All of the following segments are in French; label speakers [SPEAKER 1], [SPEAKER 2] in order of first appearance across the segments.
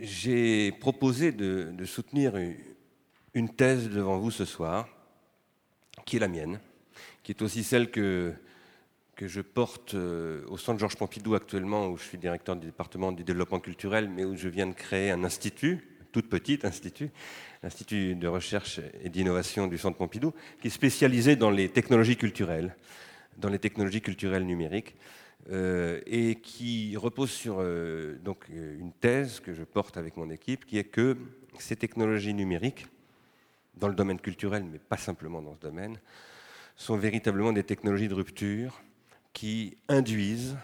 [SPEAKER 1] j'ai proposé de, soutenir une thèse devant vous ce soir, qui est la mienne, qui est aussi celle que, que je porte euh, au Centre Georges Pompidou actuellement, où je suis directeur du département du développement culturel, mais où je viens de créer un institut, toute petite institut, l'Institut de recherche et d'innovation du Centre Pompidou, qui est spécialisé dans les technologies culturelles, dans les technologies culturelles numériques. Euh, et qui repose sur euh, donc, une thèse que je porte avec mon équipe, qui est que ces technologies numériques, dans le domaine culturel, mais pas simplement dans ce domaine, sont véritablement des technologies de rupture qui induisent,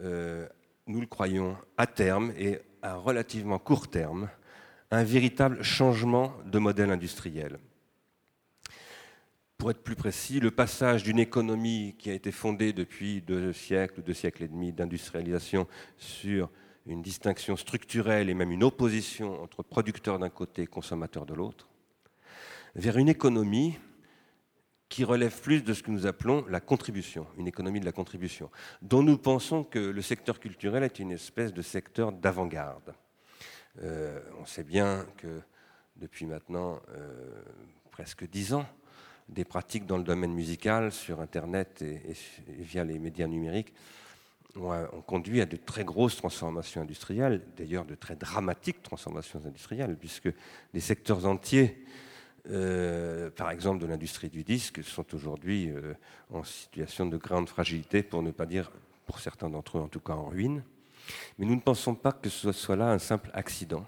[SPEAKER 1] euh, nous le croyons, à terme et à relativement court terme, un véritable changement de modèle industriel pour être plus précis, le passage d'une économie qui a été fondée depuis deux siècles ou deux siècles et demi d'industrialisation sur une distinction structurelle et même une opposition entre producteurs d'un côté et consommateurs de l'autre, vers une économie qui relève plus de ce que nous appelons la contribution, une économie de la contribution, dont nous pensons que le secteur culturel est une espèce de secteur d'avant-garde. Euh, on sait bien que depuis maintenant euh, presque dix ans, des pratiques dans le domaine musical sur Internet et, via les médias numériques ont, conduit à de très grosses transformations industrielles, d'ailleurs de très dramatiques transformations industrielles, puisque des secteurs entiers, euh, par exemple de l'industrie du disque, sont aujourd'hui euh, en situation de grande fragilité, pour ne pas dire, pour certains d'entre eux en tout cas, en ruine. Mais nous ne pensons pas que ce soit là un simple accident.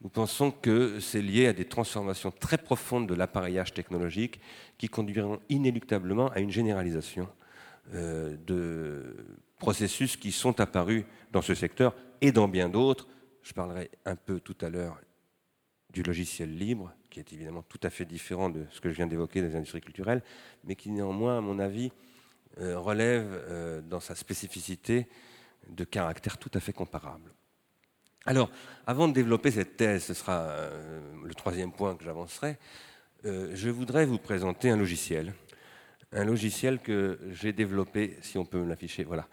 [SPEAKER 1] Nous pensons que c'est lié à des transformations très profondes de l'appareillage technologique qui conduiront inéluctablement à une généralisation euh, de processus qui sont apparus dans ce secteur et dans bien d'autres. Je parlerai un peu tout à l'heure du logiciel libre, qui est évidemment tout à fait différent de ce que je viens d'évoquer des industries culturelles, mais qui néanmoins, à mon avis, euh, relève euh, dans sa spécificité de caractères tout à fait comparables. Alors, avant de développer cette thèse, ce sera euh, le troisième point que j'avancerai, euh, je voudrais vous présenter un logiciel. Un logiciel que j'ai développé, si on peut me l'afficher, voilà.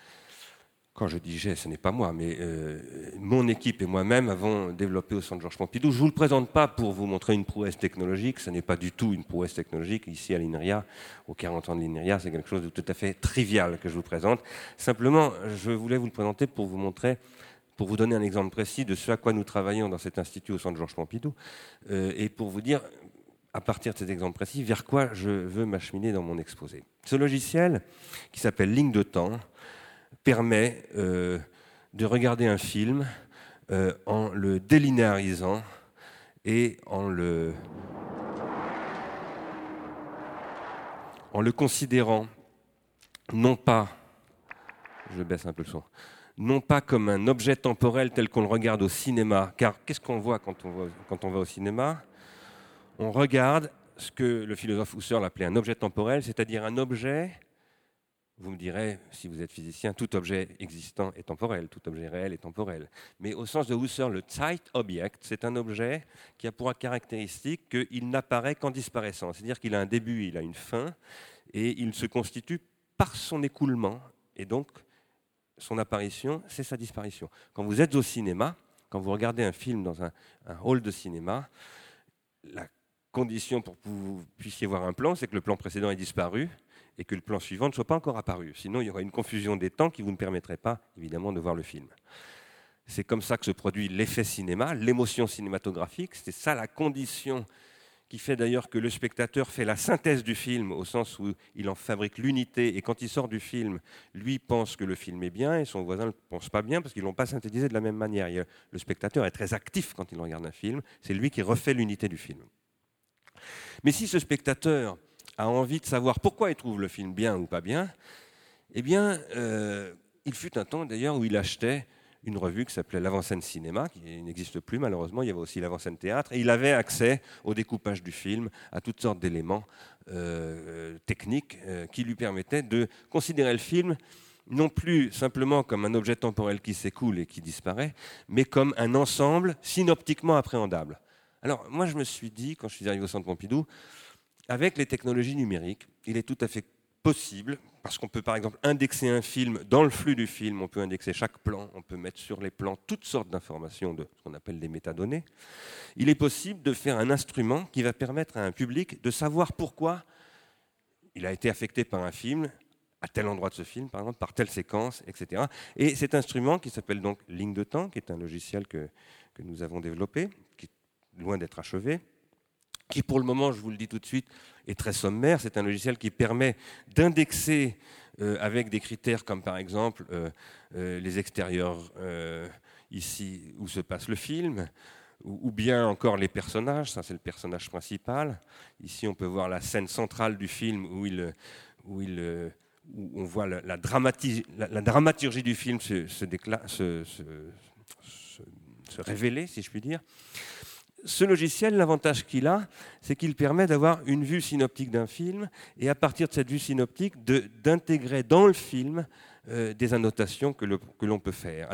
[SPEAKER 1] Quand je dis j'ai, ce n'est pas moi, mais euh, mon équipe et moi-même avons développé au Centre Georges Pompidou. Je ne vous le présente pas pour vous montrer une prouesse technologique, ce n'est pas du tout une prouesse technologique. Ici à l'INRIA, aux 40 ans de l'INRIA, c'est quelque chose de tout à fait trivial que je vous présente. Simplement, je voulais vous le présenter pour vous montrer pour vous donner un exemple précis de ce à quoi nous travaillons dans cet institut au centre Georges Pompidou, euh, et pour vous dire, à partir de cet exemple précis, vers quoi je veux m'acheminer dans mon exposé. Ce logiciel, qui s'appelle Ligne de temps, permet euh, de regarder un film euh, en le délinéarisant et en le, en le considérant non pas, je baisse un peu le son, non pas comme un objet temporel tel qu'on le regarde au cinéma, car qu'est-ce qu'on voit quand on, va au cinéma? On regarde ce que le philosophe Husserl appelait un objet temporel, c'est-à-dire un objet, vous me direz, si vous êtes physicien, tout objet existant est temporel, tout objet réel est temporel. Mais au sens de Husserl, le Zeitobjekt, c'est un objet qui a pour caractéristique qu'il n'apparaît qu'en disparaissant, c'est-à-dire qu'il a un début, il a une fin, et il se constitue par son écoulement, et donc son apparition, c'est sa disparition. Quand vous êtes au cinéma, quand vous regardez un film dans un, hall de cinéma, la condition pour que vous puissiez voir un plan, c'est que le plan précédent ait disparu et que le plan suivant ne soit pas encore apparu. Sinon, il y aura une confusion des temps qui vous ne permettrait pas, évidemment, de voir le film. C'est comme ça que se produit l'effet cinéma, l'émotion cinématographique. C'est ça la condition qui fait d'ailleurs que le spectateur fait la synthèse du film au sens où il en fabrique l'unité et quand il sort du film, lui pense que le film est bien et son voisin ne pense pas bien parce qu'ils ne l'ont pas synthétisé de la même manière. Le spectateur est très actif quand il regarde un film, c'est lui qui refait l'unité du film. Mais si ce spectateur a envie de savoir pourquoi il trouve le film bien ou pas bien, eh bien, euh, il fut un temps d'ailleurs où il achetait une revue qui s'appelait l'Avant-scène Cinéma, qui n'existe plus malheureusement. Il y avait aussi l'Avant-scène Théâtre. Et il avait accès au découpage du film, à toutes sortes d'éléments euh, techniques euh, qui lui permettaient de considérer le film non plus simplement comme un objet temporel qui s'écoule et qui disparaît, mais comme un ensemble synoptiquement appréhendable. Alors moi je me suis dit, quand je suis arrivé au Centre Pompidou, avec les technologies numériques, il est tout à fait possible, parce qu'on peut par exemple indexer un film dans le flux du film, on peut indexer chaque plan, on peut mettre sur les plans toutes sortes d'informations de ce qu'on appelle des métadonnées. Il est possible de faire un instrument qui va permettre à un public de savoir pourquoi il a été affecté par un film, à tel endroit de ce film, par exemple, par telle séquence, etc. Et cet instrument qui s'appelle donc Ligne de temps, qui est un logiciel que, que nous avons développé, qui est loin d'être achevé, qui pour le moment, je vous le dis tout de suite, est très sommaire. C'est un logiciel qui permet d'indexer euh, avec des critères comme par exemple euh, euh, les extérieurs ici où se passe le film, ou, bien encore les personnages, ça c'est le personnage principal. Ici on peut voir la scène centrale du film où, il, où, il, où on voit la, la, dramaturgie du film se, se, se, se révéler, si je puis dire ce logiciel, l'avantage qu'il a, c'est qu'il permet d'avoir une vue synoptique d'un film et à partir de cette vue synoptique, d'intégrer dans le film euh, des annotations que l'on peut faire.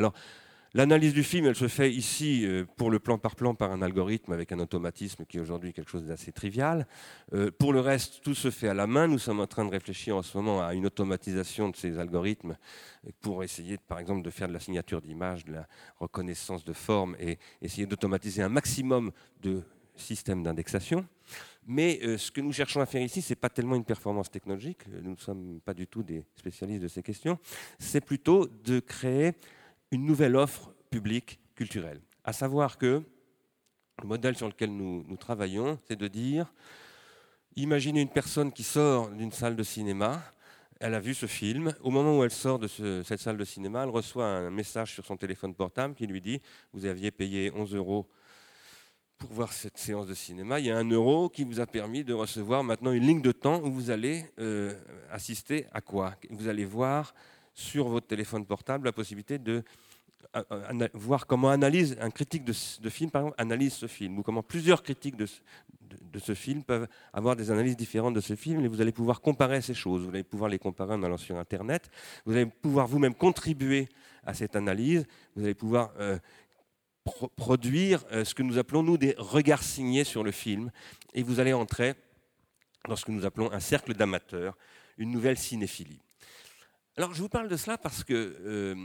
[SPEAKER 1] L'analyse du film, elle se fait ici euh, pour le plan par plan par un algorithme avec un automatisme qui est aujourd'hui quelque chose d'assez trivial. Euh, pour le reste, tout se fait à la main. Nous sommes en train de réfléchir en ce moment à une automatisation de ces algorithmes pour essayer, par exemple, de faire de la signature d'image, de la reconnaissance de forme et essayer d'automatiser un maximum de systèmes d'indexation. Mais euh, ce que nous cherchons à faire ici, ce n'est pas tellement une performance technologique, nous ne sommes pas du tout des spécialistes de ces questions, c'est plutôt de créer une nouvelle offre publique culturelle. À savoir que le modèle sur lequel nous, travaillons, c'est de dire, imaginez une personne qui sort d'une salle de cinéma, elle a vu ce film, au moment où elle sort de cette salle de cinéma, elle reçoit un message sur son téléphone portable qui lui dit, vous aviez payé 11 euros pour voir cette séance de cinéma, il y a un euro qui vous a permis de recevoir maintenant une ligne de temps où vous allez euh, assister à quoi? Vous allez voir sur votre téléphone portable la possibilité de euh, euh, voir comment analyse un critique de, film, analyse ce film, ou comment plusieurs critiques de, de, ce film peuvent avoir des analyses différentes de ce film, et vous allez pouvoir comparer ces choses. Vous allez pouvoir les comparer en allant sur Internet. Vous allez pouvoir vous-même contribuer à cette analyse. Vous allez pouvoir euh, produire ce que nous appelons, nous, des regards signés sur le film, et vous allez entrer dans ce que nous appelons un cercle d'amateurs, une nouvelle cinéphilie. Alors je vous parle de cela parce que euh,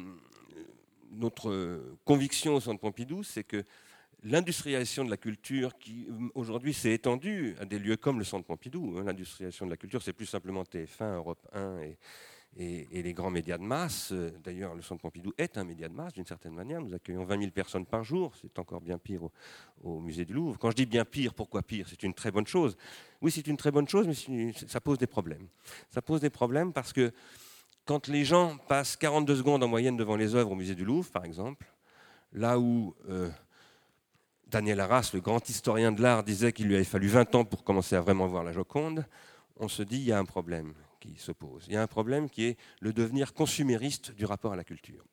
[SPEAKER 1] notre conviction au Centre Pompidou, c'est que l'industrialisation de la culture, qui aujourd'hui s'est étendue à des lieux comme le Centre Pompidou, hein, l'industrialisation de la culture, c'est plus simplement TF1, Europe 1 et, les grands médias de masse. D'ailleurs, le Centre Pompidou est un média de masse d'une certaine manière. Nous accueillons 20 000 personnes par jour. C'est encore bien pire au, au, musée du Louvre. Quand je dis bien pire, pourquoi pire? C'est une très bonne chose. Oui, c'est une très bonne chose, mais ça pose des problèmes. Ça pose des problèmes parce que quand les gens passent 42 secondes en moyenne devant les œuvres au musée du Louvre, par exemple, là où euh, Daniel Arras, le grand historien de l'art, disait qu'il lui avait fallu 20 ans pour commencer à vraiment voir la Joconde, on se dit qu'il y a un problème qui se pose. Il y a un problème qui est le devenir consumériste du rapport à la culture.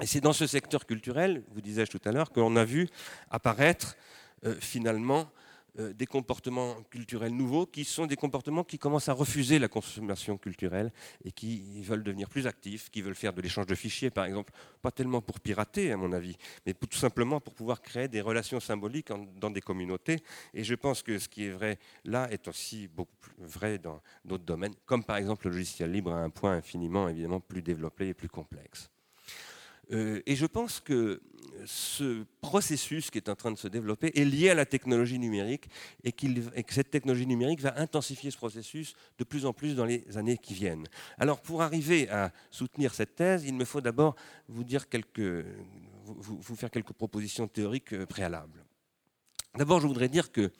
[SPEAKER 1] Et c'est dans ce secteur culturel, vous disais-je tout à l'heure, qu'on a vu apparaître euh, finalement des comportements culturels nouveaux qui sont des comportements qui commencent à refuser la consommation culturelle et qui veulent devenir plus actifs, qui veulent faire de l'échange de fichiers, par exemple, pas tellement pour pirater, à mon avis, mais tout simplement pour pouvoir créer des relations symboliques dans des communautés. Et je pense que ce qui est vrai là est aussi beaucoup plus vrai dans d'autres domaines, comme par exemple le logiciel libre à un point infiniment, évidemment, plus développé et plus complexe. Euh, et je pense que ce processus qui est en train de se développer est lié à la technologie numérique et, que cette technologie numérique va intensifier ce processus de plus en plus dans les années qui viennent. Alors pour arriver à soutenir cette thèse, il me faut d'abord vous, vous, faire quelques propositions théoriques euh, préalables. D'abord, je voudrais dire que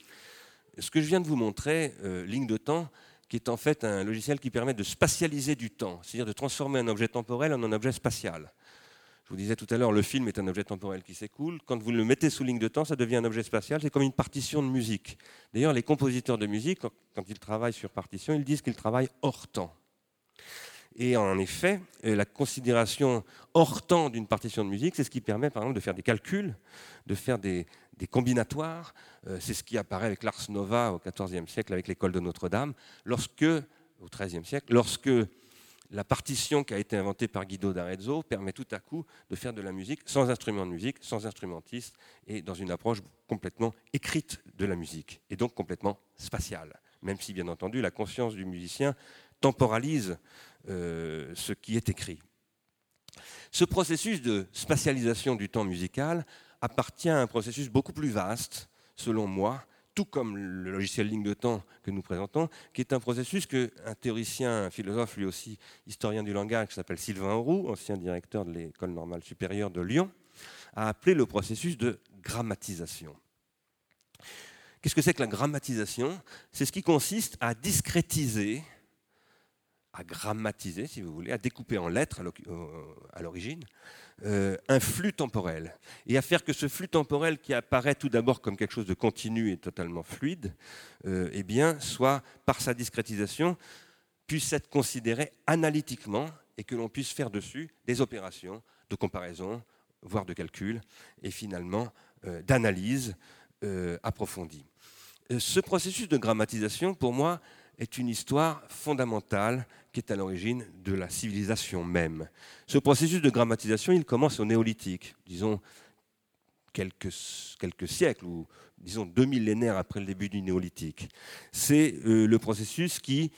[SPEAKER 1] ce que je viens de vous montrer, euh, ligne de temps, qui est en fait un logiciel qui permet de spatialiser du temps, c'est-à-dire de transformer un objet temporel en un objet spatial. Je vous disais tout à l'heure, le film est un objet temporel qui s'écoule. Quand vous le mettez sous ligne de temps, ça devient un objet spatial. C'est comme une partition de musique. D'ailleurs, les compositeurs de musique, quand ils travaillent sur partition, ils disent qu'ils travaillent hors temps. Et en effet, euh, la considération hors temps d'une partition de musique, c'est ce qui permet, par exemple, de faire des calculs, de faire des, combinatoires. Euh, c'est ce qui apparaît avec l'Ars Nova au XIVe siècle, avec l'école de Notre-Dame, lorsque, au XIIIe siècle, lorsque la partition qui a été inventée par Guido d'Arezzo permet tout à coup de faire de la musique sans instrument de musique, sans instrumentiste, et dans une approche complètement écrite de la musique, et donc complètement spatiale. Même si, bien entendu, la conscience du musicien temporalise euh, ce qui est écrit. Ce processus de spatialisation du temps musical appartient à un processus beaucoup plus vaste, selon moi, tout comme le logiciel ligne de temps que nous présentons, qui est un processus qu'un théoricien, un philosophe, lui aussi historien du langage, qui s'appelle Sylvain Roux, ancien directeur de l'école normale supérieure de Lyon, a appelé le processus de grammatisation. Qu'est-ce que c'est que la grammatisation? C'est ce qui consiste à discrétiser, à grammatiser, si vous voulez, à découper en lettres à l'origine, euh, un flux temporel, et à faire que ce flux temporel qui apparaît tout d'abord comme quelque chose de continu et totalement fluide, euh, eh bien, soit par sa discrétisation, puisse être considéré analytiquement et que l'on puisse faire dessus des opérations de comparaison, voire de calcul, et finalement euh, d'analyse approfondie. Ce processus de grammatisation, pour moi, est une histoire fondamentale qui est à l'origine de la civilisation même. Ce processus de grammatisation, il commence au néolithique, disons quelques, siècles, ou disons deux millénaires après le début du néolithique. C'est euh, le processus qui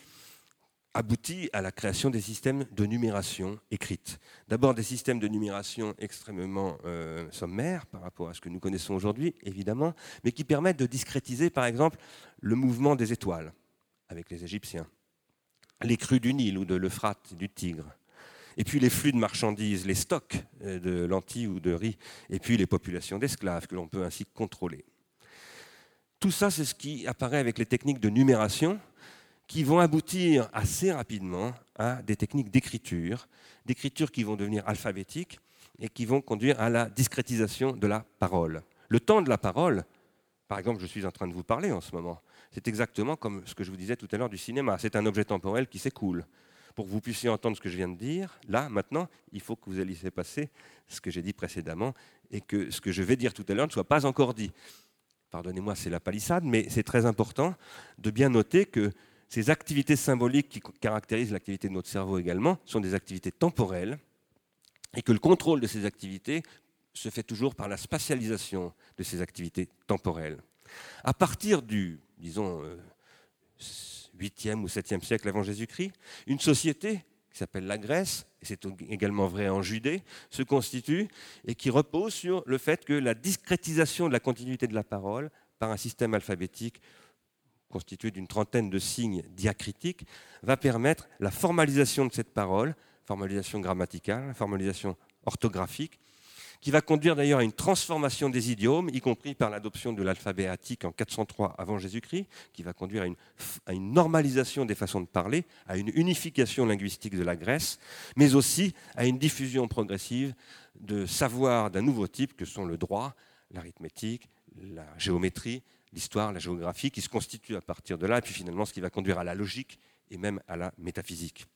[SPEAKER 1] aboutit à la création des systèmes de numération écrite. D'abord des systèmes de numération extrêmement euh, sommaires par rapport à ce que nous connaissons aujourd'hui, évidemment, mais qui permettent de discrétiser, par exemple, le mouvement des étoiles avec les Égyptiens, les crues du Nil ou de l'Euphrate, du Tigre, et puis les flux de marchandises, les stocks euh, de lentilles ou de riz, et puis les populations d'esclaves que l'on peut ainsi contrôler. Tout ça, c'est ce qui apparaît avec les techniques de numération qui vont aboutir assez rapidement à des techniques d'écriture, d'écriture qui vont devenir alphabétiques et qui vont conduire à la discrétisation de la parole. Le temps de la parole, par exemple, je suis en train de vous parler en ce moment, c'est exactement comme ce que je vous disais tout à l'heure du cinéma. C'est un objet temporel qui s'écoule. Pour que vous puissiez entendre ce que je viens de dire, là, maintenant, il faut que vous alliez passer ce que j'ai dit précédemment et que ce que je vais dire tout à l'heure ne soit pas encore dit. Pardonnez-moi, c'est la palissade, mais c'est très important de bien noter que ces activités symboliques qui caractérisent l'activité de notre cerveau également sont des activités temporelles et que le contrôle de ces activités se fait toujours par la spatialisation de ces activités temporelles. À partir du disons, 8e euh, ou 7e siècle avant Jésus-Christ, une société qui s'appelle la Grèce, et c'est également vrai en Judée, se constitue et qui repose sur le fait que la discrétisation de la continuité de la parole par un système alphabétique constitué d'une trentaine de signes diacritiques va permettre la formalisation de cette parole, formalisation grammaticale, formalisation orthographique, qui va conduire d'ailleurs à une transformation des idiomes, y compris par l'adoption de l'alphabet attique en 403 avant Jésus-Christ, qui va conduire à une, normalisation des façons de parler, à une unification linguistique de la Grèce, mais aussi à une diffusion progressive de savoirs d'un nouveau type que sont le droit, l'arithmétique, la géométrie, l'histoire, la géographie, qui se constituent à partir de là, et puis finalement ce qui va conduire à la logique et même à la métaphysique.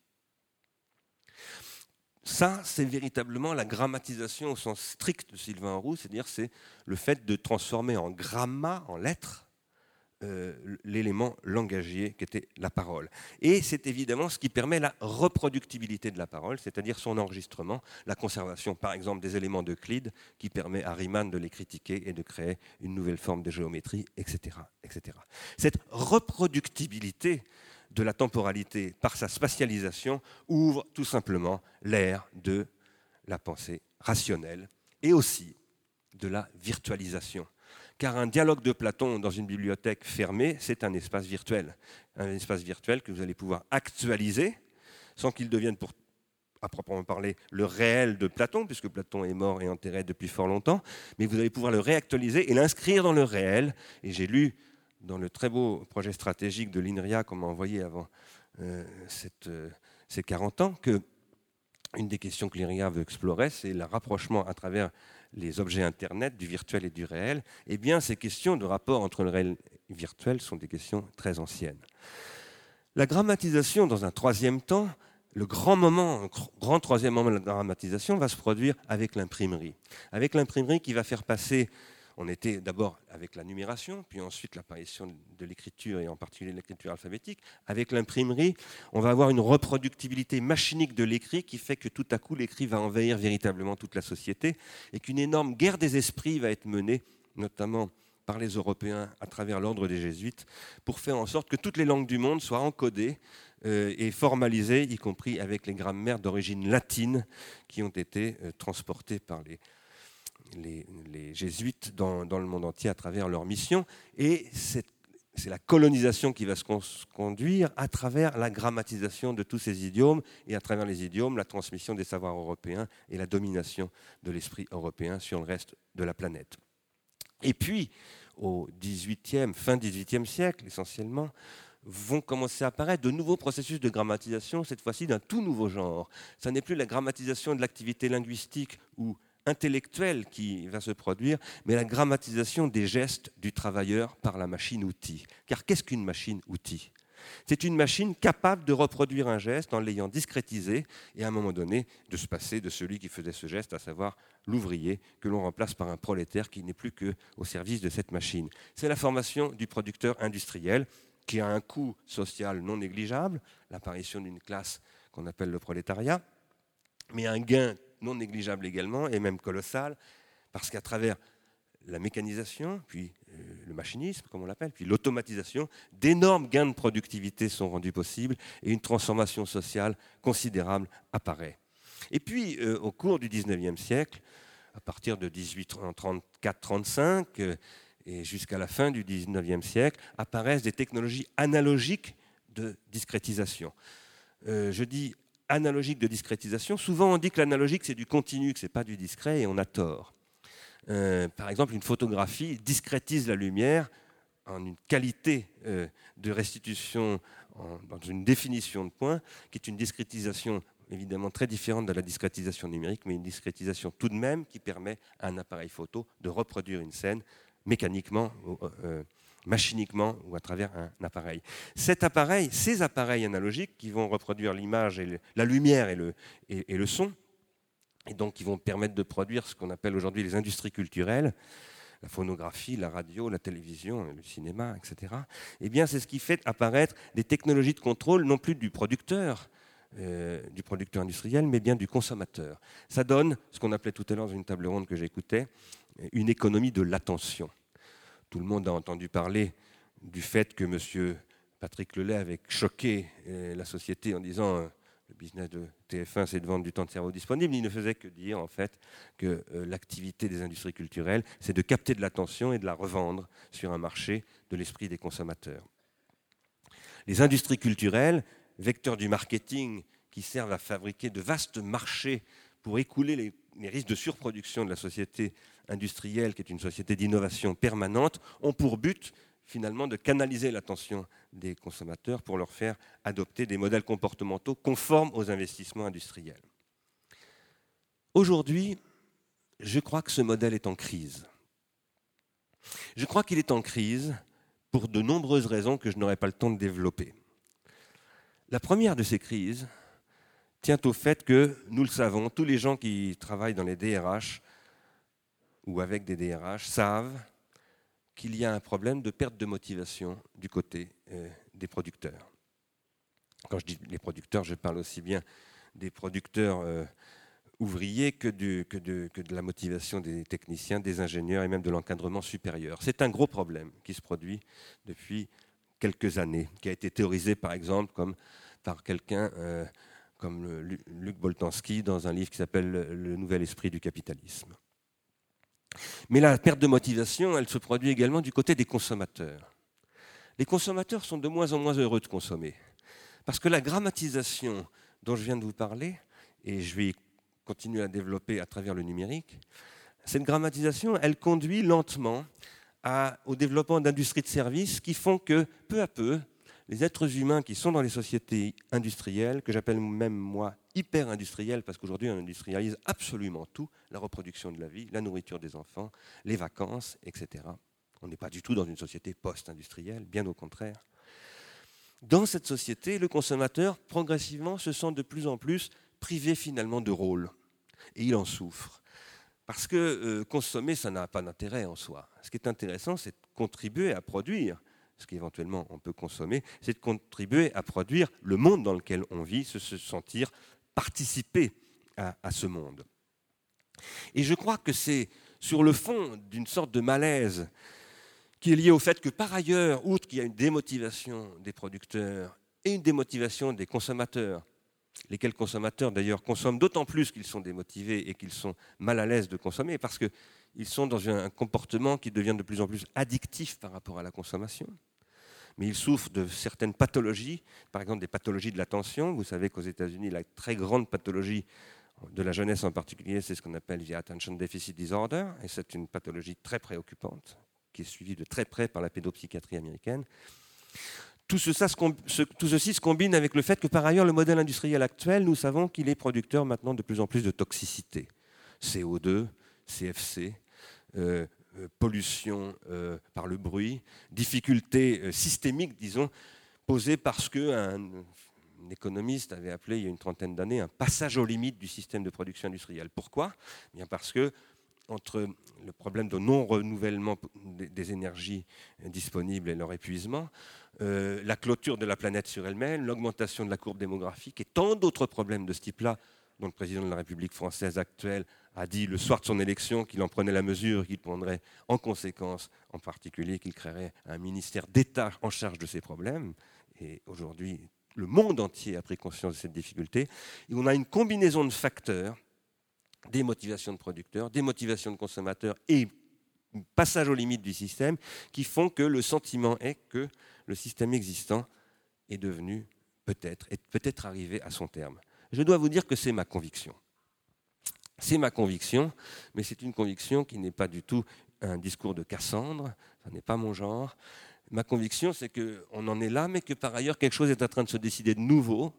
[SPEAKER 1] Ça, c'est véritablement la grammatisation au sens strict de Sylvain Roux, c'est-à-dire c'est le fait de transformer en gramma, en lettres, euh, l'élément langagier qui était la parole. Et c'est évidemment ce qui permet la reproductibilité de la parole, c'est-à-dire son enregistrement, la conservation par exemple des éléments d'Euclide qui permet à Riemann de les critiquer et de créer une nouvelle forme de géométrie, etc. etc. Cette reproductibilité de la temporalité par sa spatialisation ouvre tout simplement l'ère de la pensée rationnelle et aussi de la virtualisation. Car un dialogue de Platon dans une bibliothèque fermée, c'est un espace virtuel. Un espace virtuel que vous allez pouvoir actualiser sans qu'il devienne à proprement parler, le réel de Platon, puisque Platon est mort et enterré depuis fort longtemps, mais vous allez pouvoir le réactualiser et l'inscrire dans le réel. Et j'ai lu dans le très beau projet stratégique de l'INRIA qu'on m'a envoyé avant euh, euh, ces 40 ans, que une des questions que l'INRIA veut explorer, c'est le rapprochement à travers les objets Internet du virtuel et du réel. Eh bien, ces questions de rapport entre le réel et le virtuel sont des questions très anciennes. La grammatisation, dans un troisième temps, le grand moment, grand troisième moment de la grammatisation va se produire avec l'imprimerie. Avec l'imprimerie qui va faire passer on était d'abord avec la numération, puis ensuite l'apparition de l'écriture, et en particulier l'écriture alphabétique. Avec l'imprimerie, on va avoir une reproductibilité machinique de l'écrit qui fait que tout à coup l'écrit va envahir véritablement toute la société, et qu'une énorme guerre des esprits va être menée, notamment par les Européens à travers l'ordre des Jésuites, pour faire en sorte que toutes les langues du monde soient encodées euh, et formalisée, y compris avec les grammaires d'origine latine qui ont été euh, transportées par les, les, jésuites dans, le monde entier à travers leur mission. Et c'est la colonisation qui va se conduire à travers la grammatisation de tous ces idiomes et à travers les idiomes, la transmission des savoirs européens et la domination de l'esprit européen sur le reste de la planète. Et puis, au 18e, fin 18e siècle essentiellement, vont commencer à apparaître de nouveaux processus de grammatisation, cette fois-ci d'un tout nouveau genre. Ce n'est plus la grammatisation de l'activité linguistique ou intellectuelle qui va se produire, mais la grammatisation des gestes du travailleur par la machine-outil. Car qu'est-ce qu'une machine-outil? C'est une machine capable de reproduire un geste en l'ayant discrétisé et à un moment donné de se passer de celui qui faisait ce geste, à savoir l'ouvrier, que l'on remplace par un prolétaire qui n'est plus qu'au service de cette machine. C'est la formation du producteur industriel qui a un coût social non négligeable, l'apparition d'une classe qu'on appelle le prolétariat, mais un gain non négligeable également et même colossal, parce qu'à travers la mécanisation, puis euh, le machinisme, comme on l'appelle, puis l'automatisation, d'énormes gains de productivité sont rendus possibles et une transformation sociale considérable apparaît. Et puis, euh, au cours du XIXe siècle, à partir de 1834-35 euh, et jusqu'à la fin du XIXe siècle, apparaissent des technologies analogiques de discrétisation. je dis analogiques de discrétisation. Souvent, on dit que l'analogique, c'est du continu, que ce n'est pas du discret, et on a tort. Euh, par exemple, une photographie discrétise la lumière en une qualité euh, de restitution, dans une définition de point, qui est une discrétisation évidemment très différente de la discrétisation numérique, mais une discrétisation tout de même qui permet à un appareil photo de reproduire une scène mécaniquement, euh, machiniquement ou à travers un appareil. Cet appareil, ces appareils analogiques qui vont reproduire l'image, et la lumière et le, son, et donc qui vont permettre de produire ce qu'on appelle aujourd'hui les industries culturelles, la phonographie, la radio, la télévision, le cinéma, etc. Eh bien, c'est ce qui fait apparaître des technologies de contrôle non plus du producteur, euh, du producteur industriel, mais bien du consommateur. Ça donne ce qu'on appelait tout à l'heure dans une table ronde que j'écoutais, une économie de l'attention. Tout le monde a entendu parler du fait que M. Patrick Lelay avait choqué euh, la société en disant euh, le business de TF1, c'est de vendre du temps de cerveau disponible. Il ne faisait que dire en fait que euh, l'activité des industries culturelles, c'est de capter de l'attention et de la revendre sur un marché de l'esprit des consommateurs. Les industries culturelles, vecteurs du marketing qui servent à fabriquer de vastes marchés pour écouler les, les risques de surproduction de la société industrielle, qui est une société d'innovation permanente, ont pour but finalement de canaliser l'attention des consommateurs pour leur faire adopter des modèles comportementaux conformes aux investissements industriels. Aujourd'hui, je crois que ce modèle est en crise. Je crois qu'il est en crise pour de nombreuses raisons que je n'aurai pas le temps de développer. La première de ces crises tient au fait que, nous le savons, tous les gens qui travaillent dans les DRH ou avec des DRH savent qu'il y a un problème de perte de motivation du côté euh, des producteurs. Quand je dis les producteurs, je parle aussi bien des producteurs euh, ouvriers que, de, la motivation des techniciens, des ingénieurs et même de l'encadrement supérieur. C'est un gros problème qui se produit depuis quelques années, qui a été théorisé par exemple comme, par quelqu'un euh, comme Luc Boltanski dans un livre qui s'appelle Le nouvel esprit du capitalisme. Mais la perte de motivation, elle se produit également du côté des consommateurs. Les consommateurs sont de moins en moins heureux de consommer. Parce que la grammatisation dont je viens de vous parler, et je vais continuer à développer à travers le numérique, cette grammatisation, elle conduit lentement au développement d'industries de services qui font que, peu à peu, les êtres humains qui sont dans les sociétés industrielles, que j'appelle même moi hyper industrielles, parce qu'aujourd'hui on industrialise absolument tout, la reproduction de la vie, la nourriture des enfants, les vacances, etc. On n'est pas du tout dans une société post-industrielle, bien au contraire. Dans cette société, le consommateur, progressivement, se sent de plus en plus privé finalement de rôle. Et il en souffre. Parce que euh, consommer, ça n'a pas d'intérêt en soi. Ce qui est intéressant, c'est de contribuer à produire ce qu'éventuellement on peut consommer, c'est de contribuer à produire le monde dans lequel on vit, se sentir participer à, ce monde. Et je crois que c'est sur le fond d'une sorte de malaise qui est lié au fait que par ailleurs, outre qu'il y a une démotivation des producteurs et une démotivation des consommateurs, lesquels consommateurs d'ailleurs consomment d'autant plus qu'ils sont démotivés et qu'ils sont mal à l'aise de consommer, parce qu'ils sont dans un comportement qui devient de plus en plus addictif par rapport à la consommation. Mais ils souffrent de certaines pathologies, par exemple des pathologies de l'attention. Vous savez qu'aux États-Unis, la très grande pathologie de la jeunesse en particulier, c'est ce qu'on appelle the Attention Deficit Disorder, et c'est une pathologie très préoccupante, qui est suivie de très près par la pédopsychiatrie américaine. Tout, ceci se combine avec le fait que par ailleurs le modèle industriel actuel, nous savons qu'il est producteur maintenant de plus en plus de toxicité. CO2, CFC, euh, pollution euh, par le bruit, difficultés systémiques, disons, posées parce qu'un un économiste avait appelé il y a une trentaine d'années un passage aux limites du système de production industrielle. Pourquoi? Eh Bien Parce que entre le problème de non-renouvellement des énergies disponibles et leur épuisement, euh, la clôture de la planète sur elle-même, l'augmentation de la courbe démographique et tant d'autres problèmes de ce type-là, dont le président de la République française actuelle a dit le soir de son élection qu'il en prenait la mesure, qu'il prendrait en conséquence, en particulier qu'il créerait un ministère d'État en charge de ces problèmes. Et aujourd'hui, le monde entier a pris conscience de cette difficulté. Et on a une combinaison de facteurs, des motivations de producteurs, des motivations de consommateurs et passage aux limites du système, qui font que le sentiment est que le système existant est devenu peut-être, est peut-être arrivé à son terme. Je dois vous dire que c'est ma conviction. C'est ma conviction, mais c'est une conviction qui n'est pas du tout un discours de Cassandre, ce n'est pas mon genre ma conviction, c'est qu'on en est là, mais que par ailleurs, quelque chose est en train de se décider de nouveau,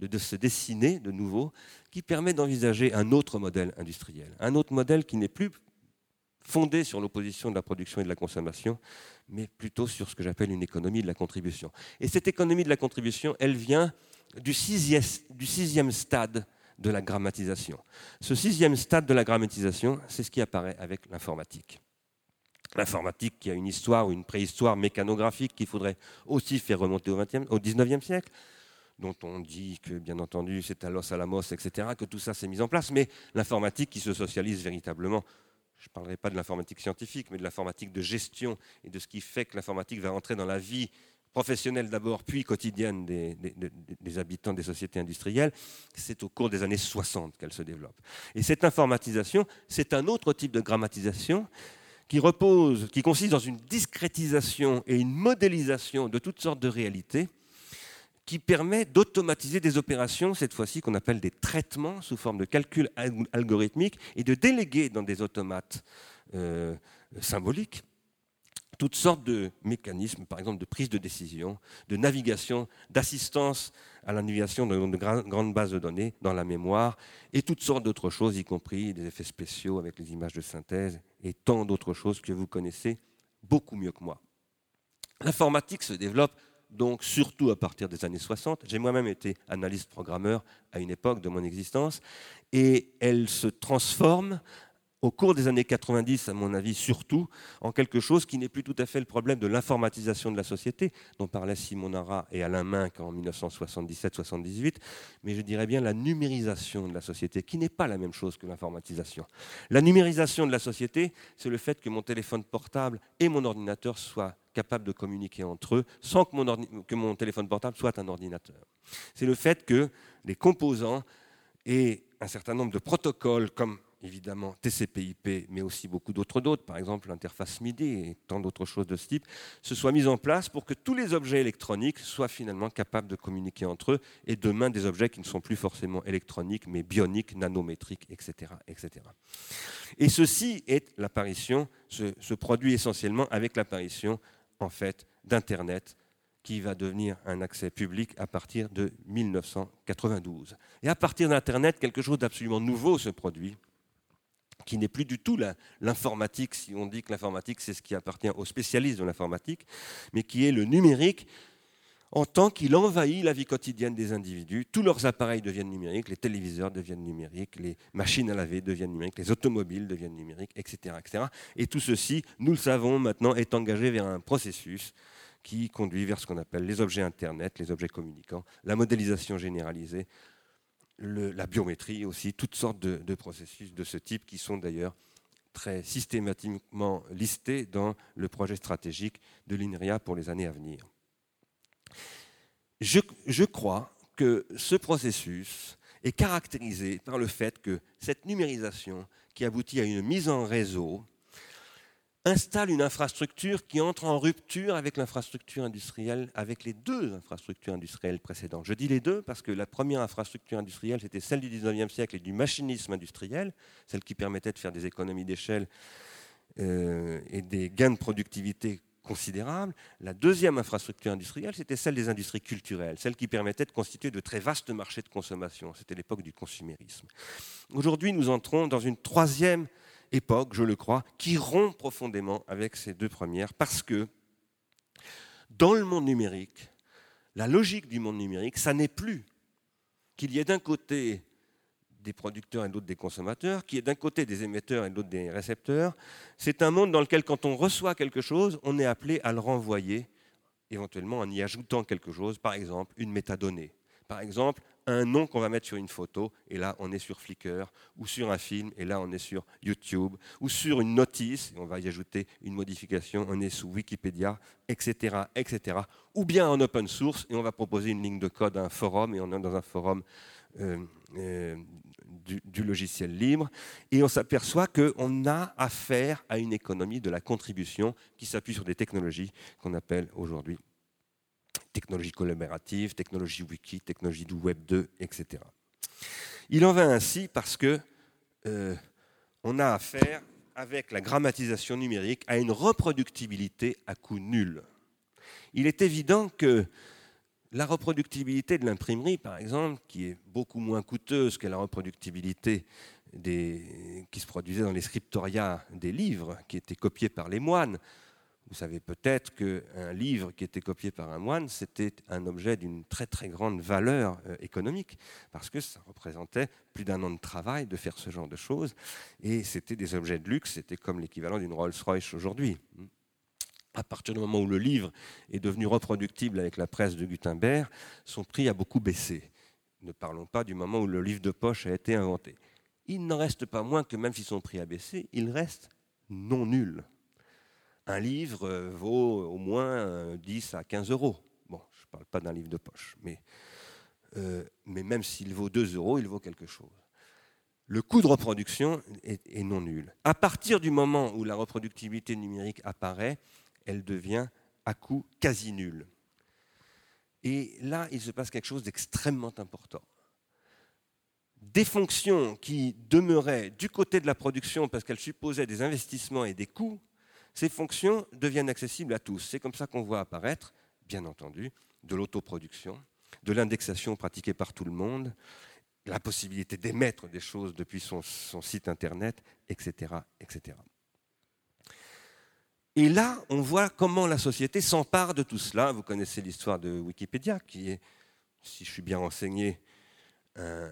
[SPEAKER 1] de, se dessiner de nouveau, qui permet d'envisager un autre modèle industriel. Un autre modèle qui n'est plus fondé sur l'opposition de la production et de la consommation, mais plutôt sur ce que j'appelle une économie de la contribution. Et cette économie de la contribution, elle vient du sixième, du sixième stade de la grammatisation. Ce sixième stade de la grammatisation, c'est ce qui apparaît avec l'informatique l'informatique qui a une histoire ou une préhistoire mécanographique qu'il faudrait aussi faire remonter au, 20 au 19e siècle, dont on dit que, bien entendu, c'est à Los Alamos, etc., que tout ça s'est mis en place, mais l'informatique qui se socialise véritablement. Je ne parlerai pas de l'informatique scientifique, mais de l'informatique de gestion et de ce qui fait que l'informatique va rentrer dans la vie professionnelle d'abord, puis quotidienne des, habitants des sociétés industrielles, c'est au cours des années 60 qu'elle se développe. Et cette informatisation, c'est un autre type de grammatisation qui repose, qui consiste dans une discrétisation et une modélisation de toutes sortes de réalités, qui permet d'automatiser des opérations, cette fois-ci qu'on appelle des traitements sous forme de calcul algorithmique, et de déléguer dans des automates euh, symboliques toutes sortes de mécanismes, par exemple de prise de décision, de navigation, d'assistance à la navigation de, de grandes bases de données dans la mémoire, et toutes sortes d'autres choses, y compris des effets spéciaux avec les images de synthèse, et tant d'autres choses que vous connaissez beaucoup mieux que moi. L'informatique se développe donc surtout à partir des années 60. J'ai moi-même été analyste programmeur à une époque de mon existence, et elle se transforme au cours des années 90, à mon avis, surtout, en quelque chose qui n'est plus tout à fait le problème de l'informatisation de la société, dont parlaient Simon Nara et Alain Minck en 1977-78, mais je dirais bien la numérisation de la société, qui n'est pas la même chose que l'informatisation. La numérisation de la société, c'est le fait que mon téléphone portable et mon ordinateur soient capables de communiquer entre eux sans que mon, que mon téléphone portable soit un ordinateur. C'est le fait que les composants et un certain nombre de protocoles comme évidemment TCP/IP, mais aussi beaucoup d'autres d'autres, par exemple l'interface MIDI et tant d'autres choses de ce type, se soient mises en place pour que tous les objets électroniques soient finalement capables de communiquer entre eux, et demain des objets qui ne sont plus forcément électroniques, mais bioniques, nanométriques, etc. etc. Et ceci est l'apparition, se, produit essentiellement avec l'apparition en fait d'Internet qui va devenir un accès public à partir de 1992. Et à partir d'Internet, quelque chose d'absolument nouveau se produit, qui n'est plus du tout l'informatique, si on dit que l'informatique c'est ce qui appartient aux spécialistes de l'informatique, mais qui est le numérique en tant qu'il envahit la vie quotidienne des individus. Tous leurs appareils deviennent numériques, les téléviseurs deviennent numériques, les machines à laver deviennent numériques, les automobiles deviennent numériques, etc. etc. Et tout ceci, nous le savons maintenant, est engagé vers un processus qui conduit vers ce qu'on appelle les objets Internet, les objets communicants, la modélisation généralisée, la biométrie aussi, toutes sortes de, processus de ce type qui sont d'ailleurs très systématiquement listés dans le projet stratégique de l'INRIA pour les années à venir. je, crois que ce processus est caractérisé par le fait que cette numérisation qui aboutit à une mise en réseau installe une infrastructure qui entre en rupture avec l'infrastructure industrielle, avec les deux infrastructures industrielles précédentes. Je dis les deux parce que la première infrastructure industrielle, c'était celle du 19e siècle et du machinisme industriel, celle qui permettait de faire des économies d'échelle euh, et des gains de productivité considérables. La deuxième infrastructure industrielle, c'était celle des industries culturelles, celle qui permettait de constituer de très vastes marchés de consommation. C'était l'époque du consumérisme. Aujourd'hui, nous entrons dans une troisième époque, je le crois, qui rompt profondément avec ces deux premières, parce que dans le monde numérique, la logique du monde numérique, ça n'est plus qu'il y ait d'un côté des producteurs et de l'autre des consommateurs, qui est d'un côté des émetteurs et de l'autre des récepteurs. C'est un monde dans lequel, quand on reçoit quelque chose, on est appelé à le renvoyer, éventuellement en y ajoutant quelque chose, par exemple une métadonnée. Par exemple, un nom qu'on va mettre sur une photo, et là on est sur Flickr, ou sur un film, et là on est sur YouTube, ou sur une notice, et on va y ajouter une modification, on est sous Wikipédia, etc., etc. Ou bien en open source, et on va proposer une ligne de code à un forum, et on est dans un forum euh, euh, du, du, logiciel libre, et on s'aperçoit qu'on a affaire à une économie de la contribution qui s'appuie sur des technologies qu'on appelle aujourd'hui technologie collaborative, technologie wiki, technologie du Web 2, etc. Il en va ainsi parce que euh, on a affaire avec la grammatisation numérique à une reproductibilité à coût nul. Il est évident que la reproductibilité de l'imprimerie, par exemple, qui est beaucoup moins coûteuse que la reproductibilité des, qui se produisait dans les scriptoria des livres, qui étaient copiés par les moines, vous savez peut-être qu'un livre qui était copié par un moine, c'était un objet d'une très très grande valeur euh, économique, parce que ça représentait plus d'un an de travail de faire ce genre de choses, et c'était des objets de luxe, c'était comme l'équivalent d'une Rolls-Royce aujourd'hui. À partir du moment où le livre est devenu reproductible avec la presse de Gutenberg, son prix a beaucoup baissé. Ne parlons pas du moment où le livre de poche a été inventé. Il n'en reste pas moins que même si son prix a baissé, il reste non nul un livre euh, vaut au moins 10 euh, à 15 euros. Bon, je ne parle pas d'un livre de poche, mais, euh, même s'il vaut 2 euros, il vaut quelque chose. Le coût de reproduction est, est, non nul. À partir du moment où la reproductibilité numérique apparaît, elle devient à coût quasi nul. Et là, il se passe quelque chose d'extrêmement important. Des fonctions qui demeuraient du côté de la production parce qu'elles supposaient des investissements et des coûts ces fonctions deviennent accessibles à tous. C'est comme ça qu'on voit apparaître, bien entendu, de l'autoproduction, de l'indexation pratiquée par tout le monde, la possibilité d'émettre des choses depuis son, site internet, etc., etc. Et là, on voit comment la société s'empare de tout cela. Vous connaissez l'histoire de Wikipédia, qui est, si je suis bien renseigné,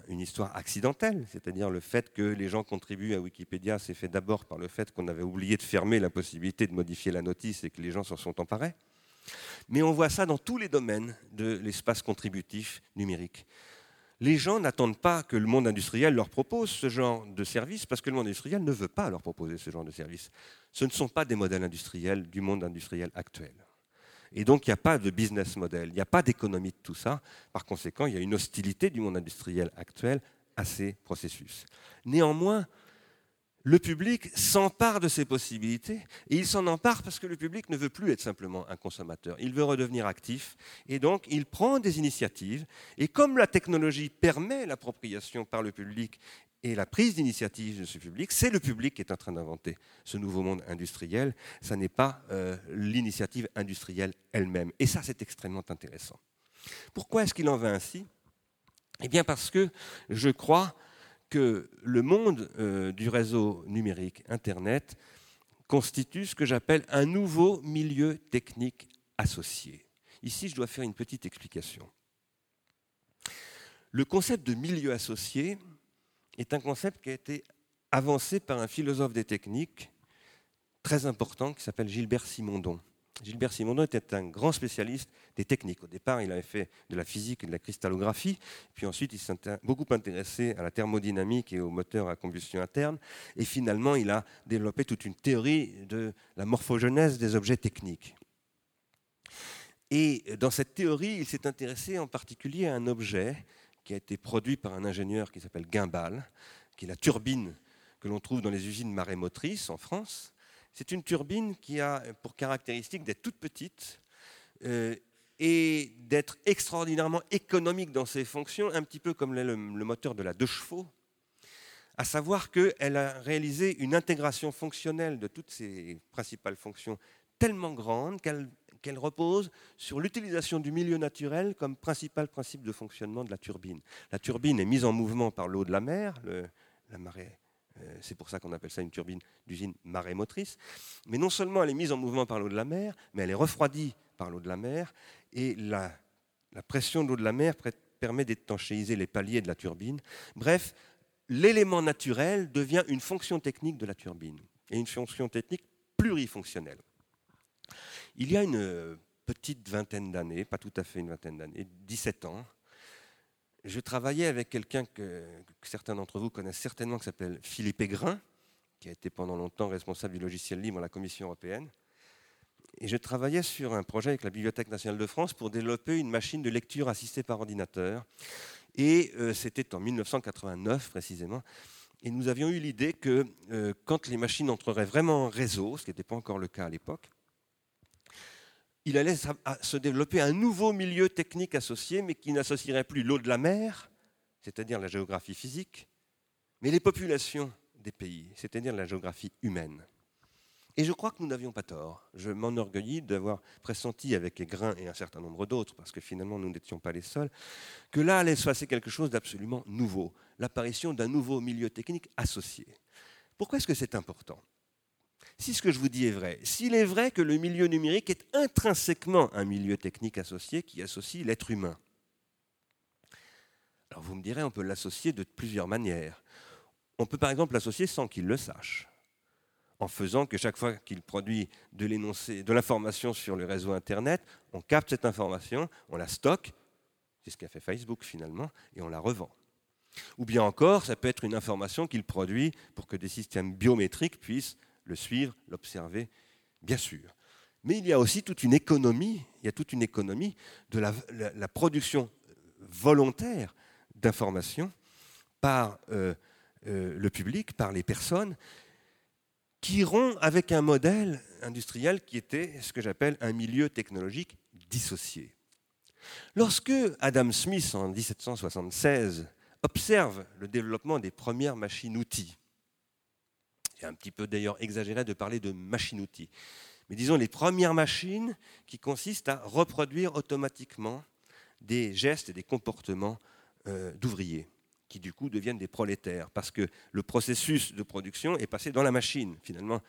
[SPEAKER 1] une histoire accidentelle, c'est-à-dire le fait que les gens contribuent à Wikipédia, c'est fait d'abord par le fait qu'on avait oublié de fermer la possibilité de modifier la notice et que les gens s'en sont emparés. Mais on voit ça dans tous les domaines de l'espace contributif numérique. Les gens n'attendent pas que le monde industriel leur propose ce genre de service parce que le monde industriel ne veut pas leur proposer ce genre de service. Ce ne sont pas des modèles industriels du monde industriel actuel. Et donc, il n'y a pas de business model, il n'y a pas d'économie de tout ça. Par conséquent, il y a une hostilité du monde industriel actuel à ces processus. Néanmoins, le public s'empare de ces possibilités et il s'en empare parce que le public ne veut plus être simplement un consommateur, il veut redevenir actif et donc il prend des initiatives et comme la technologie permet l'appropriation par le public et la prise d'initiative de ce public, c'est le public qui est en train d'inventer ce nouveau monde industriel, ce n'est pas euh, l'initiative industrielle elle-même. Et ça, c'est extrêmement intéressant. Pourquoi est-ce qu'il en va ainsi? Eh bien parce que je crois que le monde euh, du réseau numérique, Internet, constitue ce que j'appelle un nouveau milieu technique associé. Ici, je dois faire une petite explication. Le concept de milieu associé, est un concept qui a été avancé par un philosophe des techniques très important qui s'appelle Gilbert Simondon. Gilbert Simondon était un grand spécialiste des techniques. Au départ, il avait fait de la physique et de la cristallographie, puis ensuite il s'est beaucoup intéressé à la thermodynamique et aux moteurs à combustion interne, et finalement il a développé toute une théorie de la morphogenèse des objets techniques. Et dans cette théorie, il s'est intéressé en particulier à un objet qui a été produit par un ingénieur qui s'appelle Guimbal, qui est la turbine que l'on trouve dans les usines marémotrices en France. C'est une turbine qui a pour caractéristique d'être toute petite euh, et d'être extraordinairement économique dans ses fonctions, un petit peu comme le, le moteur de la deux chevaux, à savoir qu'elle a réalisé une intégration fonctionnelle de toutes ses principales fonctions tellement grande qu'elle qu'elle repose sur l'utilisation du milieu naturel comme principal principe de fonctionnement de la turbine. La turbine est mise en mouvement par l'eau de la mer, la marée. Euh, c'est pour ça qu'on appelle ça une turbine d'usine marée motrice. Mais non seulement elle est mise en mouvement par l'eau de la mer, mais elle est refroidie par l'eau de la mer. Et la pression de l'eau de la mer permet d'étanchéiser les paliers de la turbine. Bref, l'élément naturel devient une fonction technique de la turbine, et une fonction technique plurifonctionnelle. Il y a une euh, petite vingtaine d'années, pas tout à fait une vingtaine d'années, 17 ans, je travaillais avec quelqu'un que, certains d'entre vous connaissent certainement, qui s'appelle Philippe Aigrin, qui a été pendant longtemps responsable du logiciel libre à la Commission européenne. Et je travaillais sur un projet avec la Bibliothèque nationale de France pour développer une machine de lecture assistée par ordinateur. Et euh, c'était en 1989 précisément. Et nous avions eu l'idée que euh, quand les machines entreraient vraiment en réseau, ce qui n'était pas encore le cas à l'époque, il allait se développer un nouveau milieu technique associé, mais qui n'associerait plus l'eau de la mer, c'est-à-dire la géographie physique, mais les populations des pays, c'est-à-dire la géographie humaine. Et je crois que nous n'avions pas tort. Je m'enorgueillis d'avoir pressenti avec Aigrin et un certain nombre d'autres, parce que finalement nous n'étions pas les seuls, que là allait se passer quelque chose d'absolument nouveau, l'apparition d'un nouveau milieu technique associé. Pourquoi est-ce que c'est important? Si ce que je vous dis est vrai, s'il est vrai que le milieu numérique est intrinsèquement un milieu technique associé qui associe l'être humain, alors vous me direz, on peut l'associer de plusieurs manières. On peut par exemple l'associer sans qu'il le sache, en faisant que chaque fois qu'il produit de de l'information sur le réseau Internet, on capte cette information, on la stocke, c'est ce qu'a fait Facebook finalement, et on la revend. Ou bien encore, ça peut être une information qu'il produit pour que des systèmes biométriques puissent le suivre, l'observer, bien sûr. Mais il y a aussi toute une économie, il y a toute une économie de la, production volontaire d'informations par euh, euh, le public, par les personnes, qui iront avec un modèle industriel qui était ce que j'appelle un milieu technologique dissocié. Lorsque Adam Smith, en 1776, observe le développement des premières machines-outils, c'est un petit peu d'ailleurs exagéré de parler de machine-outil. Mais disons les premières machines qui consistent à reproduire automatiquement des gestes et des comportements euh, d'ouvriers, qui du coup deviennent des prolétaires, parce que le processus de production est passé dans la machine. Finalement,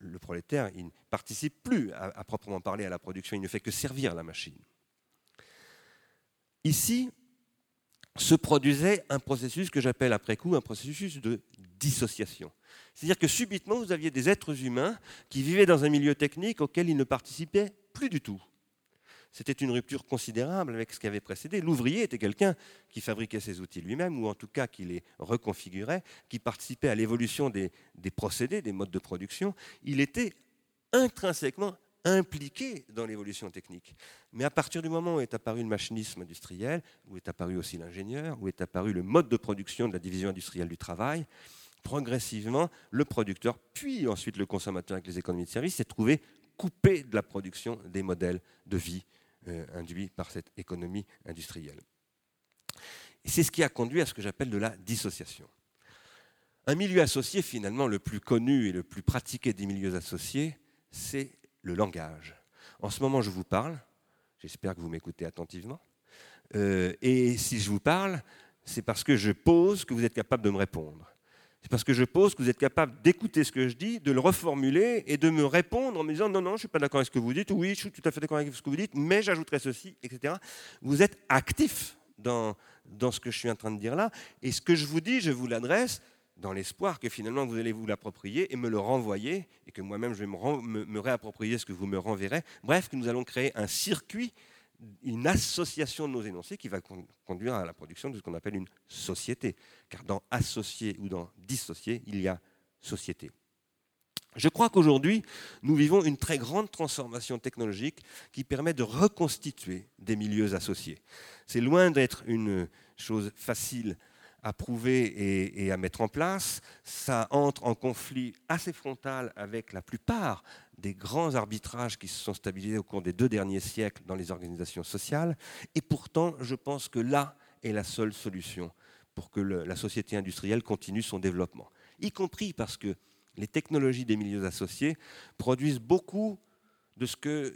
[SPEAKER 1] le prolétaire, il ne participe plus à proprement parler à la production, il ne fait que servir la machine. Ici, se produisait un processus que j'appelle après coup un processus de dissociation. C'est-à-dire que subitement, vous aviez des êtres humains qui vivaient dans un milieu technique auquel ils ne participaient plus du tout. C'était une rupture considérable avec ce qui avait précédé. L'ouvrier était quelqu'un qui fabriquait ses outils lui-même, ou en tout cas qui les reconfigurait, qui participait à l'évolution des, des, procédés, des modes de production. Il était intrinsèquement impliqué dans l'évolution technique. Mais à partir du moment où est apparu le machinisme industriel, où est apparu aussi l'ingénieur, où est apparu le mode de production de la division industrielle du travail, progressivement, le producteur, puis ensuite le consommateur avec les économies de service, s'est trouvé coupé de la production des modèles de vie euh, induits par cette économie industrielle. C'est ce qui a conduit à ce que j'appelle de la dissociation. Un milieu associé, finalement, le plus connu et le plus pratiqué des milieux associés, c'est le langage. En ce moment, je vous parle, j'espère que vous m'écoutez attentivement, euh, et si je vous parle, c'est parce que je pose que vous êtes capable de me répondre. C'est parce que je pose que vous êtes capable d'écouter ce que je dis, de le reformuler et de me répondre en me disant non, non, je ne suis pas d'accord avec ce que vous dites, oui, je suis tout à fait d'accord avec ce que vous dites, mais j'ajouterai ceci, etc. Vous êtes actif dans, dans ce que je suis en train de dire là. Et ce que je vous dis, je vous l'adresse dans l'espoir que finalement vous allez vous l'approprier et me le renvoyer, et que moi-même je vais me, réapproprier ce que vous me renverrez. Bref, que nous allons créer un circuit une association de nos énoncés qui va conduire à la production de ce qu'on appelle une société. Car dans associer ou dans dissocier, il y a société. Je crois qu'aujourd'hui, nous vivons une très grande transformation technologique qui permet de reconstituer des milieux associés. C'est loin d'être une chose facile à prouver et, à mettre en place. Ça entre en conflit assez frontal avec la plupart des grands arbitrages qui se sont stabilisés au cours des deux derniers siècles dans les organisations sociales. Et pourtant, je pense que là est la seule solution pour que la société industrielle continue son développement, y compris parce que les technologies des milieux associés produisent beaucoup de ce que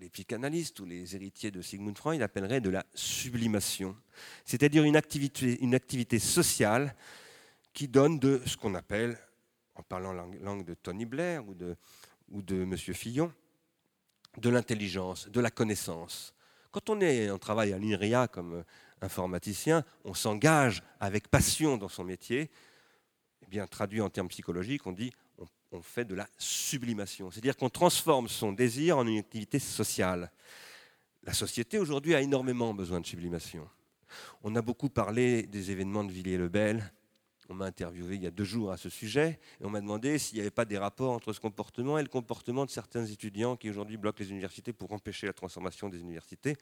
[SPEAKER 1] les psychanalystes ou les héritiers de Sigmund Freud appelleraient de la sublimation, c'est-à-dire une activité, sociale qui donne de ce qu'on appelle, en parlant langue de Tony Blair ou de, ou de M. Fillon, de l'intelligence, de la connaissance. Quand on est en travail à l'INRIA comme informaticien, on s'engage avec passion dans son métier. Eh bien, traduit en termes psychologiques, on dit on fait de la sublimation, c'est-à-dire qu'on transforme son désir en une activité sociale. La société aujourd'hui a énormément besoin de sublimation. On a beaucoup parlé des événements de Villiers-le-Bel. On m'a interviewé il y a deux jours à ce sujet et on m'a demandé s'il n'y avait pas des rapports entre ce comportement et le comportement de certains étudiants qui aujourd'hui bloquent les universités pour empêcher la transformation des universités.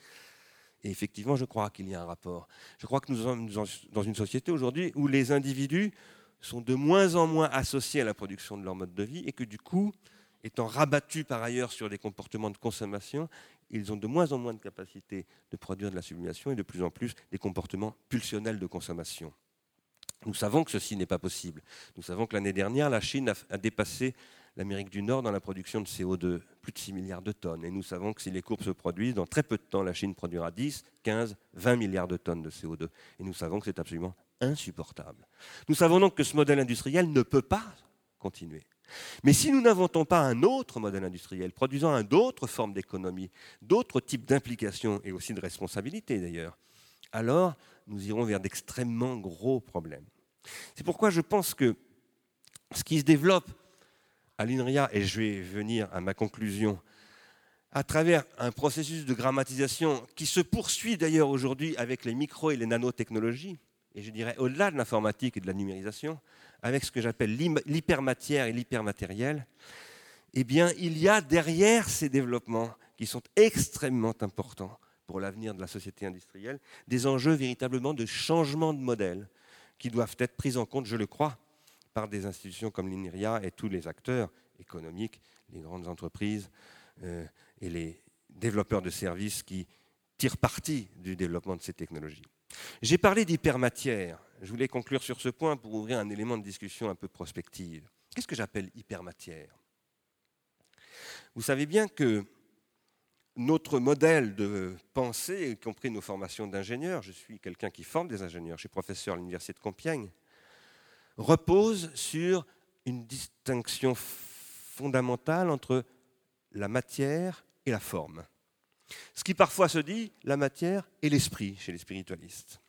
[SPEAKER 1] Et effectivement, je crois qu'il y a un rapport. Je crois que nous sommes dans une société aujourd'hui où les individus sont de moins en moins associés à la production de leur mode de vie et que du coup, étant rabattus par ailleurs sur des comportements de consommation, ils ont de moins en moins de capacité de produire de la sublimation et de plus en plus des comportements pulsionnels de consommation. Nous savons que ceci n'est pas possible. Nous savons que l'année dernière, la Chine a, dépassé l'Amérique du Nord dans la production de CO2, plus de 6 milliards de tonnes. Et nous savons que si les courbes se produisent, dans très peu de temps, la Chine produira 10, 15, 20 milliards de tonnes de CO2. Et nous savons que c'est absolument insupportable. Nous savons donc que ce modèle industriel ne peut pas continuer. Mais si nous n'inventons pas un autre modèle industriel, produisant une autre forme d'économie, d'autres types d'implications et aussi de responsabilités d'ailleurs, alors nous irons vers d'extrêmement gros problèmes. C'est pourquoi je pense que ce qui se développe à l'INRIA, et je vais venir à ma conclusion, à travers un processus de grammatisation qui se poursuit d'ailleurs aujourd'hui avec les micro et les nanotechnologies, et je dirais au-delà de l'informatique et de la numérisation, avec ce que j'appelle l'hypermatière et l'hypermatériel, eh bien, il y a derrière ces développements qui sont extrêmement importants pour l'avenir de la société industrielle, des enjeux véritablement de changement de modèle qui doivent être pris en compte, je le crois, par des institutions comme l'INRIA et tous les acteurs économiques, les grandes entreprises euh, et les développeurs de services qui tirent parti du développement de ces technologies. J'ai parlé d'hypermatière. Je voulais conclure sur ce point pour ouvrir un élément de discussion un peu prospective. Qu'est-ce que j'appelle hypermatière? Vous savez bien que notre modèle de pensée, y compris nos formations d'ingénieurs, je suis quelqu'un qui forme des ingénieurs, je suis professeur à l'université de Compiègne, repose sur une distinction fondamentale entre la matière et la forme. Ce qui parfois se dit, la matière et l'esprit chez les spiritualistes.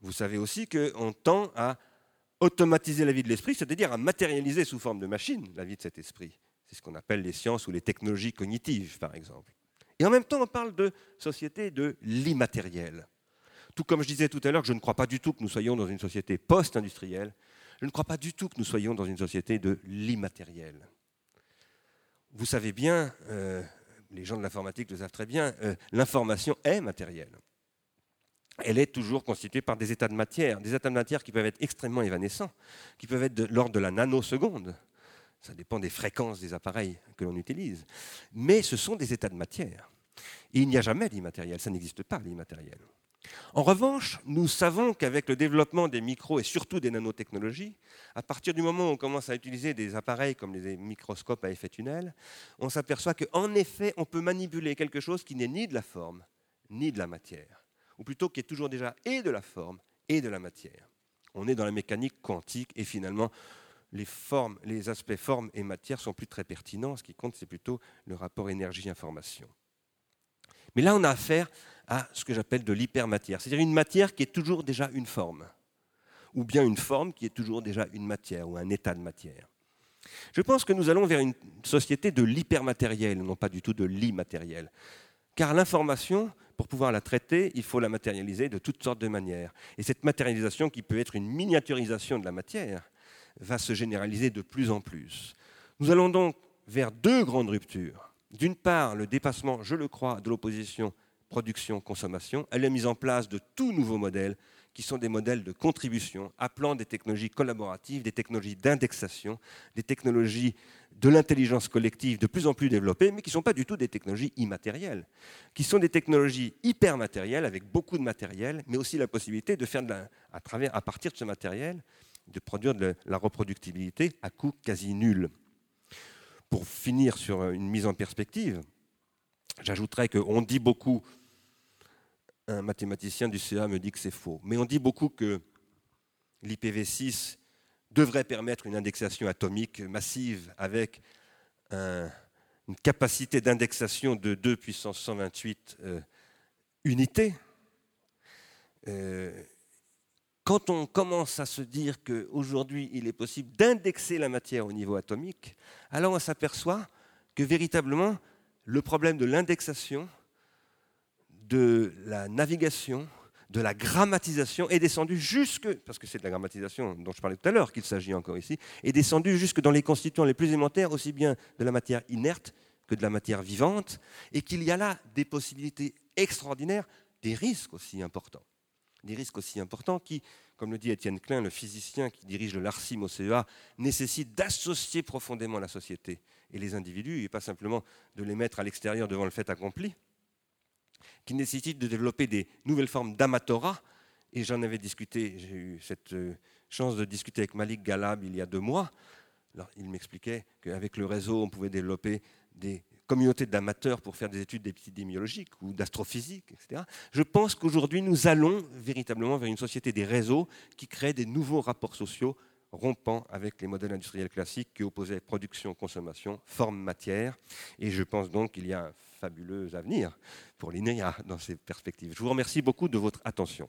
[SPEAKER 1] Vous savez aussi qu'on tend à automatiser la vie de l'esprit, c'est-à-dire à matérialiser sous forme de machine la vie de cet esprit. C'est ce qu'on appelle les sciences ou les technologies cognitives, par exemple. Et en même temps, on parle de société de l'immatériel. Tout comme je disais tout à l'heure que je ne crois pas du tout que nous soyons dans une société post-industrielle, je ne crois pas du tout que nous soyons dans une société de l'immatériel. Vous savez bien, euh, les gens de l'informatique le savent très bien, euh, l'information est matérielle. Elle est toujours constituée par des états de matière, des états de matière qui peuvent être extrêmement évanescents, qui peuvent être de l'ordre de la nanoseconde. Ça dépend des fréquences des appareils que l'on utilise. Mais ce sont des états de matière. Il n'y a jamais d'immatériel, ça n'existe pas l'immatériel. En revanche, nous savons qu'avec le développement des micros et surtout des nanotechnologies, à partir du moment où on commence à utiliser des appareils comme les microscopes à effet tunnel, on s'aperçoit qu'en effet, on peut manipuler quelque chose qui n'est ni de la forme, ni de la matière, ou plutôt qui est toujours déjà et de la forme et de la matière. On est dans la mécanique quantique et finalement, les, aspects forme et matière sont plus très pertinents. Ce qui compte, c'est plutôt le rapport énergie-information. Mais là, on a affaire à ce que j'appelle de l'hypermatière, c'est-à-dire une matière qui est toujours déjà une forme, ou bien une forme qui est toujours déjà une matière ou un état de matière. Je pense que nous allons vers une société de l'hypermatériel, non pas du tout de l'immatériel. Car l'information, pour pouvoir la traiter, il faut la matérialiser de toutes sortes de manières. Et cette matérialisation, qui peut être une miniaturisation de la matière, va se généraliser de plus en plus. Nous allons donc vers deux grandes ruptures. D'une part, le dépassement, je le crois, de l'opposition production-consommation, à la mise en place de tout nouveaux modèles qui sont des modèles de contribution, appelant des technologies collaboratives, des technologies d'indexation, des technologies de l'intelligence collective de plus en plus développées, mais qui ne sont pas du tout des technologies immatérielles, qui sont des technologies hyper matérielles, avec beaucoup de matériel, mais aussi la possibilité de faire, à, à partir de ce matériel, de produire de la reproductibilité à coût quasi nul. Pour finir sur une mise en perspective, j'ajouterais qu'on dit beaucoup un mathématicien du CA me dit que c'est faux. Mais on dit beaucoup que l'IPv6 devrait permettre une indexation atomique massive avec une capacité d'indexation de 2 puissance 128 euh, unités. Euh, quand on commence à se dire qu'aujourd'hui il est possible d'indexer la matière au niveau atomique, alors on s'aperçoit que véritablement le problème de l'indexation de la navigation, de la grammatisation est descendu jusque, parce que c'est de la grammatisation dont je parlais tout à l'heure qu'il s'agit encore ici, est descendu jusque dans les constituants les plus élémentaires, aussi bien de la matière inerte que de la matière vivante, et qu'il y a là des possibilités extraordinaires, des risques aussi importants. Des risques aussi importants qui, comme le dit Étienne Klein, le physicien qui dirige le LARCIM au CEA, nécessitent d'associer profondément la société et les individus, et pas simplement de les mettre à l'extérieur devant le fait accompli qui nécessite de développer des nouvelles formes d'amatorat. Et j'en avais discuté, j'ai eu cette euh, chance de discuter avec Malik Galab il y a deux mois. Alors, il m'expliquait qu'avec le réseau, on pouvait développer des communautés d'amateurs pour faire des études d'épidémiologique ou d'astrophysique, etc. Je pense qu'aujourd'hui, nous allons véritablement vers une société des réseaux qui crée des nouveaux rapports sociaux rompant avec les modèles industriels classiques qui opposaient production, consommation, forme, matière. Et je pense donc qu'il y a un fabuleux avenir pour l'INEA dans ces perspectives. Je vous remercie beaucoup de votre attention.